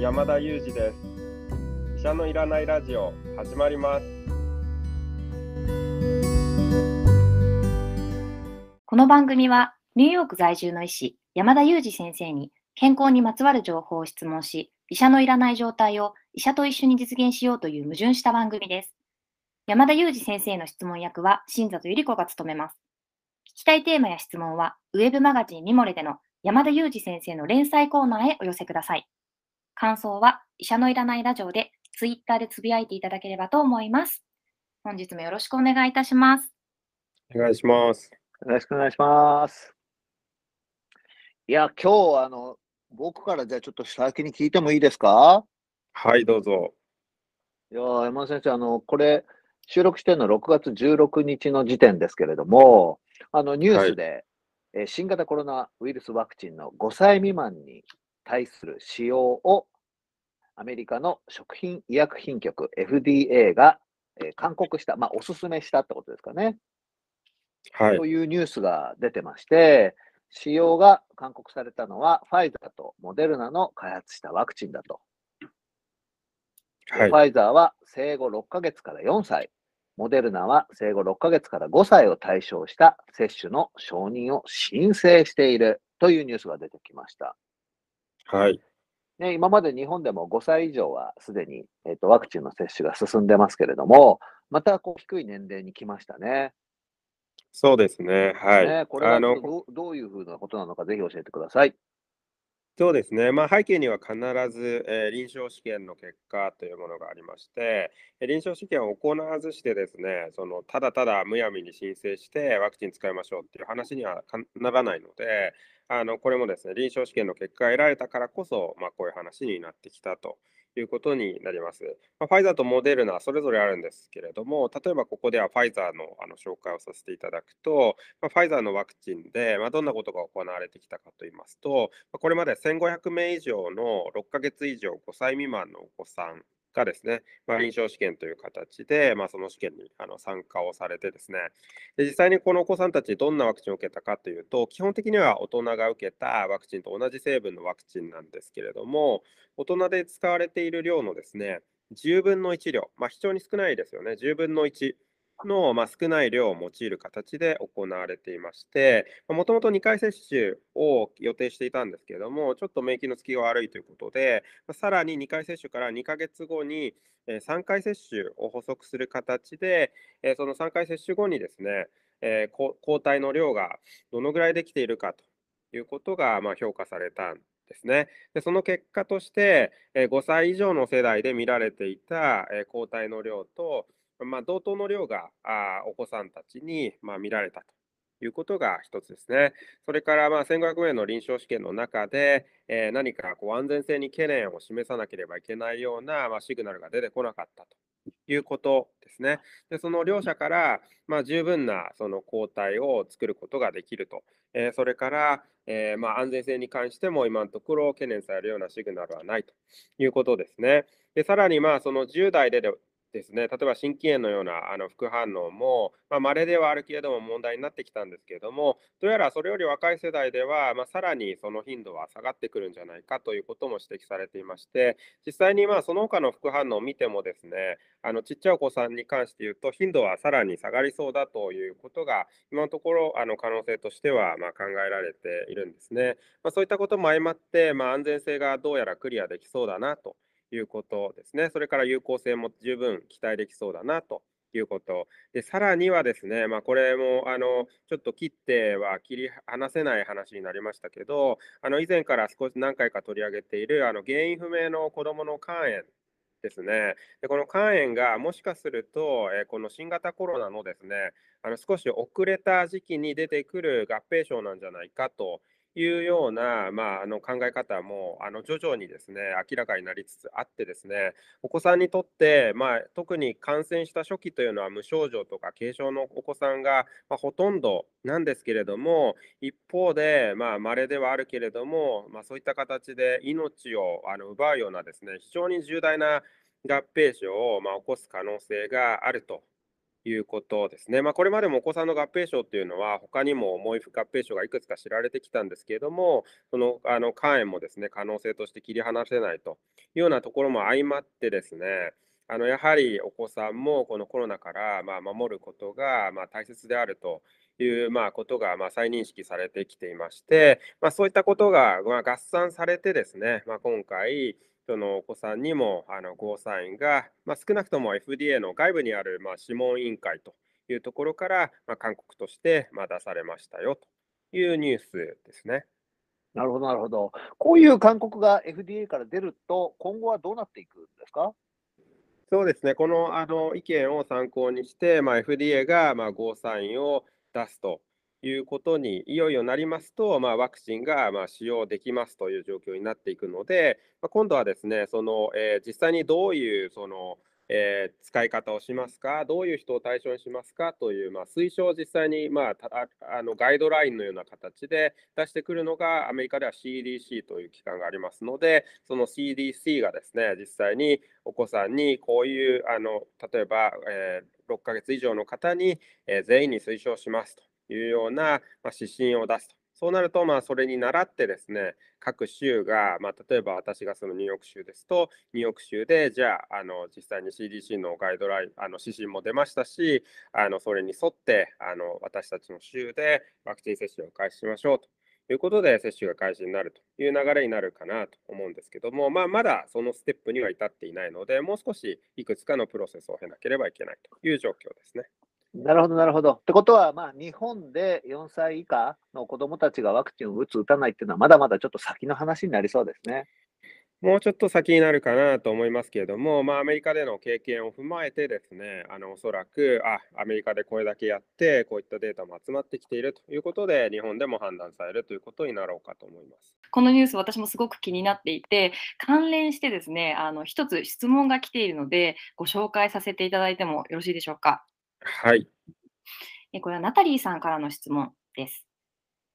山田裕二です。医者のいらないラジオ始まります。この番組はニューヨーク在住の医師山田裕二先生に健康にまつわる情報を質問し医者のいらない状態を医者と一緒に実現しようという矛盾した番組です。山田裕二先生の質問役は新里ゆり子が務めます。聞きたいテーマや質問はウェブマガジンミモレでの山田裕二先生の連載コーナーへお寄せください。感想は医者のいらないラジオでツイッターでつぶやいていただければと思います。本日もよろしくお願いいたします。お願いします。よろしくお願いします。いや、今日、あの、僕からじゃあちょっと先に聞いてもいいですか？はい、どうぞ。いや、山田先生、あの、これ、収録してるの6月16日の時点ですけれども、あの、ニュースで、え新型コロナウイルスワクチンの5歳未満に対する使用をアメリカの食品医薬品局 FDA が、え勧告した、まあ、お勧めしたってことですかね。はい。というニュースが出てまして、使用が勧告されたのは、ファイザーとモデルナの開発したワクチンだと。はい、ファイザーは生後6ヶ月から4歳、モデルナは生後6ヶ月から5歳を対象した接種の承認を申請しているというニュースが出てきました。はい。ね、今まで日本でも5歳以上はすでに、えーと、ワクチンの接種が進んでますけれども、またこう低い年齢に来ましたね。そうですね。はい。ね、これはどどういうふうなことなのか、ぜひ教えてください。そうですね、まあ、背景には必ず、えー臨床試験の結果というものがありまして、え臨床試験を行わずしてですね、そのただただむやみに申請してワクチン使いましょうっていう話にはならないので、あのこれもですね、臨床試験の結果が得られたからこそ、まあ、こういう話になってきたということになります。まあ、ファイザーとモデルナ、それぞれあるんですけれども、例えばここではファイザーのあの紹介をさせていただくと、まあ、ファイザーのワクチンで、まあ、どんなことが行われてきたかといいますと、まこれまで1500名以上の6ヶ月以上5歳未満のお子さんがですね、まあ、臨床試験という形で、まあ、その試験にあの参加をされてですねで、実際にこのお子さんたち、どんなワクチンを受けたかというと、基本的には大人が受けたワクチンと同じ成分のワクチンなんですけれども、大人で使われている量のですね、10分の1量、まあ、非常に少ないですよね、10分の1。の、まあ、少ない量を用いる形で行われていまして、もともと2回接種を予定していたんですけれども、ちょっと免疫のつきが悪いということで、さらに2回接種から2ヶ月後に3回接種を補足する形で、その3回接種後にですね、抗体の量がどのぐらいできているかということがま評価されたんですね。でその結果として、5歳以上の世代で見られていた抗体の量と、まあ、同等の量があお子さんたちに、まあ、見られたということが一つですね。それから、まあ、1500名の臨床試験の中で、えー、何かこう安全性に懸念を示さなければいけないような、まあ、シグナルが出てこなかったということですね。でその両者から、まあ、十分なその抗体を作ることができると、えー、それから、えー、まあ、安全性に関しても今のところ懸念されるようなシグナルはないということですね。でさらに、まあ、その10代でですね、例えば心筋炎のようなあの副反応も、まあ、稀ではあるけれども問題になってきたんですけれども、どうやらそれより若い世代では、まあ、さらにその頻度は下がってくるんじゃないかということも指摘されていまして、実際にまあその他の副反応を見てもですね、あのちっちゃいお子さんに関して言うと、頻度はさらに下がりそうだということが、今のところあの可能性としてはま考えられているんですね。まあ、そういったことも相まって、ま、安全性がどうやらクリアできそうだなと。いうことですね。それから有効性も十分期待できそうだなということ。で、さらにはですね、まあ、これもあのちょっと切っては切り離せない話になりましたけど、あの以前から少し何回か取り上げているあの原因不明の子どもの肝炎ですね。でこの肝炎がもしかすると、えこの新型コロナのですね、あの少し遅れた時期に出てくる合併症なんじゃないかというような、まあ、あの考え方もあの徐々にですね明らかになりつつあってですねお子さんにとって、まあ、特に感染した初期というのは無症状とか軽症のお子さんが、まあ、ほとんどなんですけれども一方で、まあ稀ではあるけれども、まあ、そういった形で命をあの奪うようなですね非常に重大な合併症を、ま、起こす可能性があるということですね。まあ、これまでもお子さんの合併症っていうのは、他にも重い合併症がいくつか知られてきたんですけれども、そのあの肝炎もですね可能性として切り離せないというようなところも相まってですね、あのやはりお子さんもこのコロナからまあ守ることがまあ大切であるというまあことがまあ再認識されてきていまして、まあ、そういったことがまあ合算されてですね、まあ、今回、そのお子さんにもあのゴーサインが、まあ、少なくとも FDA の外部にあるまあ諮問委員会というところから、まあ、勧告としてまあ出されましたよというニュースですね。なるほど、なるほど。こういう勧告が FDA から出ると、今後はどうなっていくんですか？そうですね、このあの意見を参考にして、まあ、FDA がまあゴーサインを出すということにいよいよなりますと、まあ、ワクチンがまあ使用できますという状況になっていくので、まあ、今度はですねその、えー、実際にどういうその、えー、使い方をしますか、どういう人を対象にしますかという、まあ、推奨を実際に、まあ、あのガイドラインのような形で出してくるのが、アメリカでは CDC という機関がありますので、その CDC がですね実際にお子さんにこういうあの例えば、えー、6ヶ月以上の方に、えー、全員に推奨しますと。いうような、ま指針を出すと。そうなると、まあ、それに倣ってですね、各州が、まあ、例えば私がそのニューヨーク州ですと、ニューヨーク州で、じゃあ、あの実際に CDC のガイドライン、あの指針も出ましたし、あのそれに沿ってあの私たちの州でワクチン接種を開始しましょうということで、接種が開始になるという流れになるかなと思うんですけども、まあ、まだそのステップには至っていないので、もう少しいくつかのプロセスを経なければいけないという状況ですね。なるほど、なるほど。ってことは、まあ、日本で4歳以下の子どもたちがワクチンを打つ、打たないっていうのは、まだまだちょっと先の話になりそうですね。もうちょっと先になるかなと思いますけれども、まあ、アメリカでの経験を踏まえてですね、あのおそらくあ、アメリカでこれだけやって、こういったデータも集まってきているということで、日本でも判断されるということになろうかと思いますこのニュース、私もすごく気になっていて、関連してですね、あの一つ質問が来ているので、ご紹介させていただいてもよろしいでしょうか？はい。これはナタリーさんからの質問です。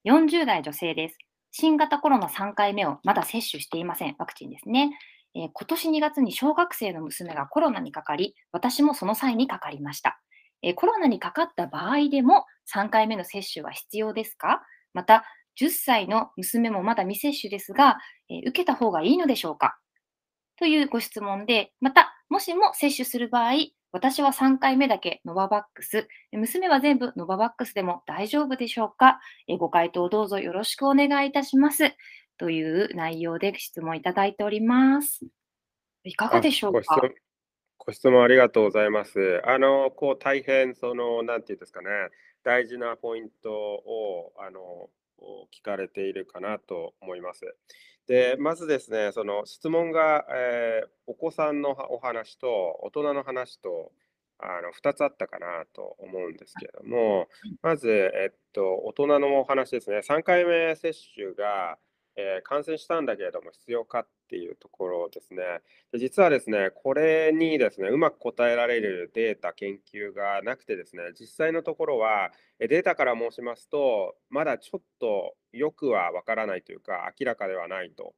40代女性です。新型コロナ3回目をまだ接種していません。ワクチンですね。えー、今年2月に小学生の娘がコロナにかかり、私もその際にかかりました。えー、コロナにかかった場合でも3回目の接種は必要ですか？また、10歳の娘もまだ未接種ですが、えー、受けた方がいいのでしょうか？というご質問で、また、もしも接種する場合、私は3回目だけノババックス、娘は全部ノババックスでも大丈夫でしょうか？ご回答どうぞよろしくお願いいたします。という内容で質問いただいております。いかがでしょうか？ご質問ありがとうございます。あの、こう大変、その、なんていうんですかね、大事なポイントを、あの、聞かれているかなと思います。で、まずですね、その質問が、えー、お子さんのお話と大人の話とあの2つあったかなと思うんですけれども、まず、えっと、大人のお話ですね、3回目接種が、えー、感染したんだけれども必要かっていうところですね。で実はですね、これにですね、うまく答えられるデータ、研究がなくてですね、実際のところは、データから申しますと、まだちょっとよくはわからないというか、明らかではないと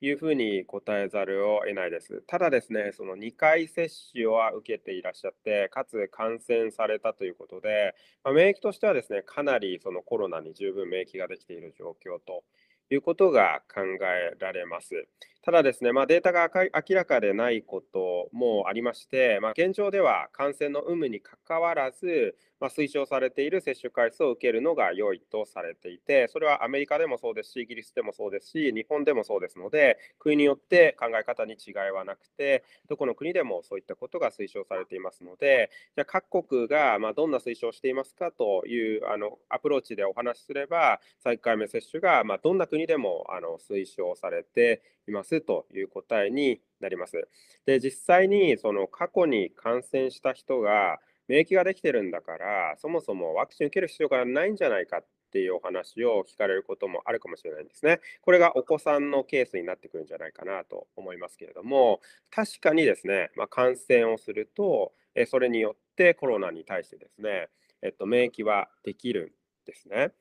いうふうに答えざるを得ないです。ただですね、その2回接種を受けていらっしゃって、かつ感染されたということで、まあ、免疫としてはですね、かなりそのコロナに十分免疫ができている状況ということが考えられます。ただですね、まあ、データが明らかでないこともありまして、まあ、現状では感染の有無にかかわらず、まあ、推奨されている接種回数を受けるのが良いとされていて、それはアメリカでもそうですし、イギリスでもそうですし、日本でもそうですので、国によって考え方に違いはなくて、どこの国でもそういったことが推奨されていますので、じゃ各国がまどんな推奨をしていますかというあのアプローチでお話しすれば、3回目接種がまどんな国でもあの推奨されています。という答えになります。で実際にその過去に感染した人が免疫ができてるんだから、そもそもワクチン受ける必要がないんじゃないかっていうお話を聞かれることもあるかもしれないんですね。これがお子さんのケースになってくるんじゃないかなと思いますけれども、確かにですね、まあ、感染をすると、それによってコロナに対してですね、えっと、免疫はできるんですね。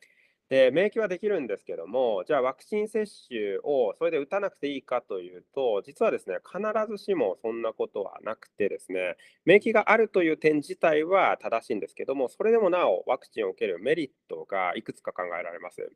で免疫はできるんですけども、じゃあワクチン接種をそれで打たなくていいかというと、実はですね、必ずしもそんなことはなくてですね、免疫があるという点自体は正しいんですけども、それでもなおワクチンを受けるメリットがいくつか考えられます。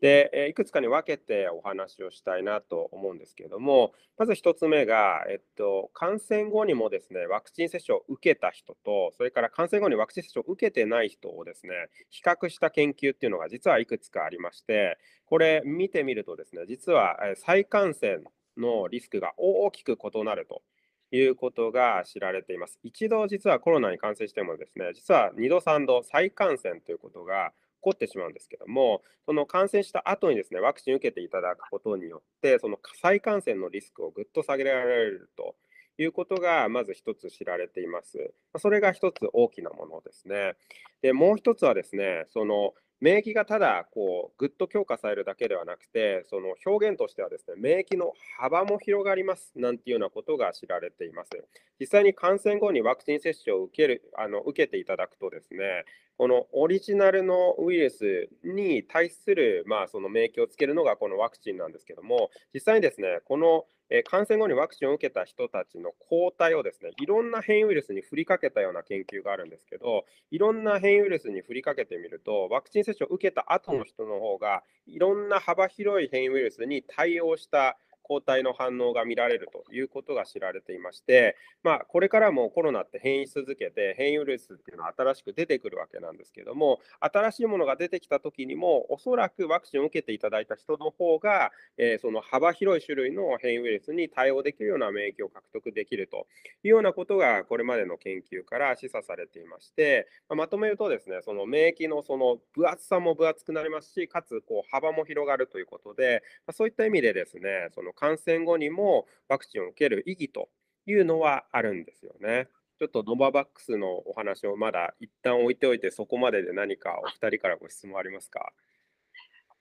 で、えいくつかに分けてお話をしたいなと思うんですけれども、まず1つ目が、えっと、感染後にもですね、ワクチン接種を受けた人と、それから感染後にワクチン接種を受けてない人をですね、比較した研究っていうのが実はいくつかありまして、これ見てみるとですね、実は再感染のリスクが大きく異なると。いうことが知られています。一度実はコロナに感染してもですね、実は2度3度再感染ということがこってしまうんですけども、その感染した後にですね、ワクチンを受けていただくことによって、その再感染のリスクをぐっと下げられるということが、まず一つ知られています。それが一つ大きなものですね。で、もう一つはですね、その免疫がただこうぐっと強化されるだけではなくて、その表現としてはですね、免疫の幅も広がりますなんていうようなことが知られています。実際に感染後にワクチン接種を受けるあの受けていただくとですね、このオリジナルのウイルスに対する、まあ、その免疫をつけるのがこのワクチンなんですけども、実際にですね、この感染後にワクチンを受けた人たちの抗体をですね、いろんな変異ウイルスに振りかけたような研究があるんですけど、いろんな変異ウイルスに振りかけてみると、ワクチン接種を受けた後の人の方が、いろんな幅広い変異ウイルスに対応した抗体の反応が見られるということが知られていまして、まあ、これからもコロナって変異し続けて、変異ウイルスっていうのは新しく出てくるわけなんですけども、新しいものが出てきたときにも、おそらくワクチンを受けていただいた人の方が、えー、その幅広い種類の変異ウイルスに対応できるような免疫を獲得できるというようなことが、これまでの研究から示唆されていまして、まあ、まとめるとですね、その免疫のその分厚さも分厚くなりますし、かつこう幅も広がるということで、まあ、そういった意味でですね、その感染後にもワクチンを受ける意義というのはあるんですよね。ちょっとノババックスのお話をまだ一旦置いておいて、そこまでで何かお二人からご質問ありますか？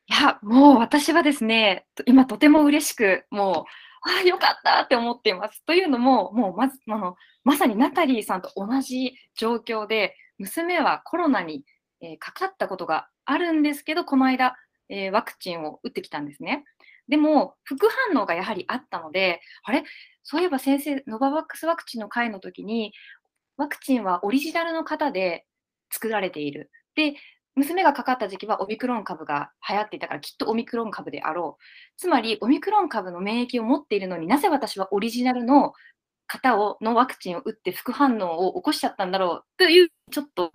いや、もう私はですね、今とても嬉しく、もう、ああ、よかったって思っています。というのも、もうまず、あのまさにナタリーさんと同じ状況で、娘はコロナに、えー、かかったことがあるんですけど、この間、えー、ワクチンを打ってきたんですね。でも、副反応がやはりあったので、あれ？そういえば先生、ノババックスワクチンの会の時に、ワクチンはオリジナルの方で作られている。で、娘がかかった時期はオミクロン株が流行っていたからきっとオミクロン株であろう。つまりオミクロン株の免疫を持っているのになぜ私はオリジナルの方をのワクチンを打って副反応を起こしちゃったんだろうというちょっと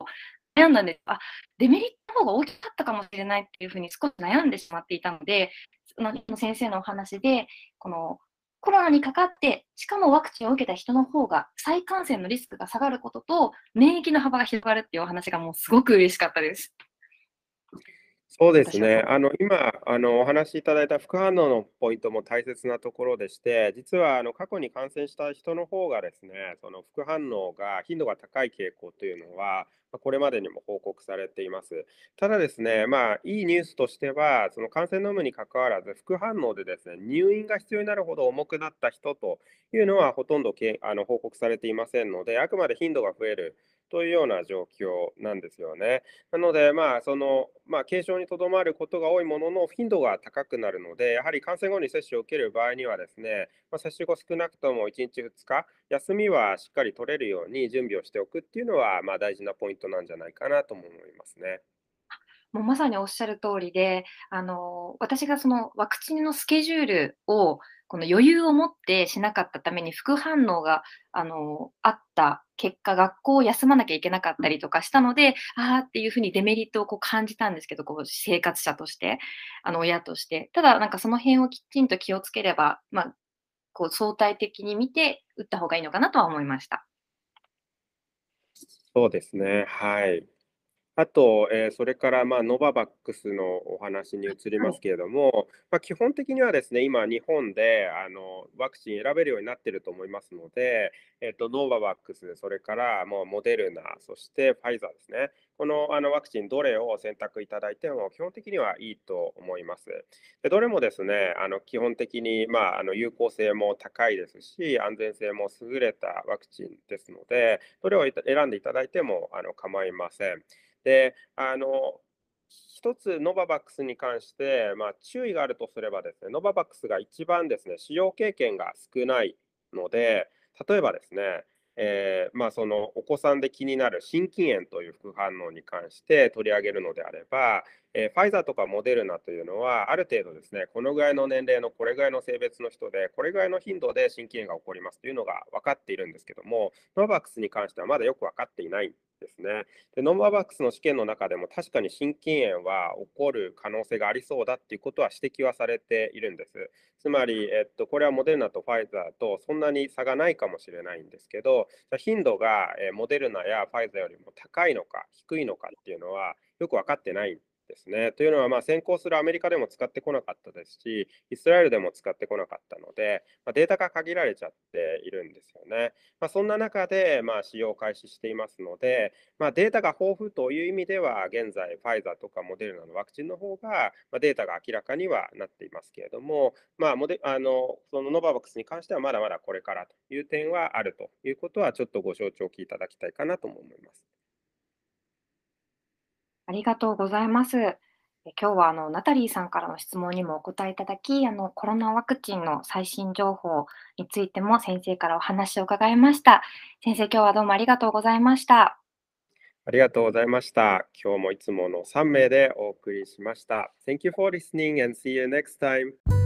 悩んだんです。あ、デメリットの方が大きかったかもしれないっていうふうに少し悩んでしまっていたので、の先生のお話で、このコロナにかかって、しかもワクチンを受けた人の方が再感染のリスクが下がることと、免疫の幅が広がるっていうお話がもうすごく嬉しかったです。そうですね。あの今あのお話しいただいた副反応のポイントも大切なところでして、実はあの過去に感染した人の方がですね、その副反応が頻度が高い傾向というのは、これまでにも報告されています。ただですね、まあ、いいニュースとしては、その感染の有無にかかわらず、副反応でですね、入院が必要になるほど重くなった人というのはほとんどけあの報告されていませんので、あくまで頻度が増えるというような状況なんですよね。なので、まあ、その、まあ、軽症にとどまることが多いものの、頻度が高くなるので、やはり感染後に接種を受ける場合にはですね、まあ、接種後少なくとも1日2日、休みはしっかり取れるように準備をしておくっていうのは、まあ、大事なポイントなんじゃないかなとも思いますね。もうまさにおっしゃる通りで、あの私がそのワクチンのスケジュールをこの余裕を持ってしなかったために副反応があのあった結果、学校を休まなきゃいけなかったりとかしたので、ああっていうふうにデメリットをこう感じたんですけど、こう生活者として、あの親として。ただ、なんかその辺をきちんと気をつければ、まあ、こう相対的に見て打った方がいいのかなとは思いました。そうですね。はい。あと、えー、それから、まあ、ノババックスのお話に移りますけれども、まあ、基本的にはですね、今、日本であのワクチン選べるようになっていると思いますので、えーと、ノババックス、それからもうモデルナ、そしてファイザーですね、このあのワクチン、どれを選択いただいても、基本的にはいいと思います。でどれもですね、あの基本的に、まあ、あの有効性も高いですし、安全性も優れたワクチンですので、どれを選んでいただいてもあの構いません。で、あの、一つノババックスに関して、まあ、注意があるとすればですね、ノババックスが一番ですね、使用経験が少ないので、例えばですね、えー、まあ、そのお子さんで気になる心筋炎という副反応に関して取り上げるのであれば、えー、ファイザーとかモデルナというのは、ある程度ですね、このぐらいの年齢のこれぐらいの性別の人で、これぐらいの頻度で心筋炎が起こりますというのが分かっているんですけども、ノババックスに関してはまだよく分かっていない。ですね。でノンババックスの試験の中でも確かに心筋炎は起こる可能性がありそうだっていうことは指摘はされているんです。つまり、えっと、これはモデルナとファイザーとそんなに差がないかもしれないんですけど、頻度がモデルナやファイザーよりも高いのか低いのかっていうのはよく分かってないですね。というのは、まあ、先行するアメリカでも使ってこなかったですし、イスラエルでも使ってこなかったので、まあ、データが限られちゃっているんですよね。まあ、そんな中で、まあ、使用を開始していますので、まあ、データが豊富という意味では、現在、ファイザーとかモデルナのワクチンの方が、まあ、データが明らかにはなっていますけれども、まあ、モデあのそのノババックスに関してはまだまだこれからという点はあるということは、ちょっとご承知おきいただきたいかなとも思います。ありがとうございます。今日はあのナタリーさんからの質問にもお答えいただき、あのコロナワクチンの最新情報についても先生からお話を伺いました。先生、今日はどうもありがとうございました。ありがとうございました。今日もいつもの3名でお送りしました。Thank you for listening and see you next time.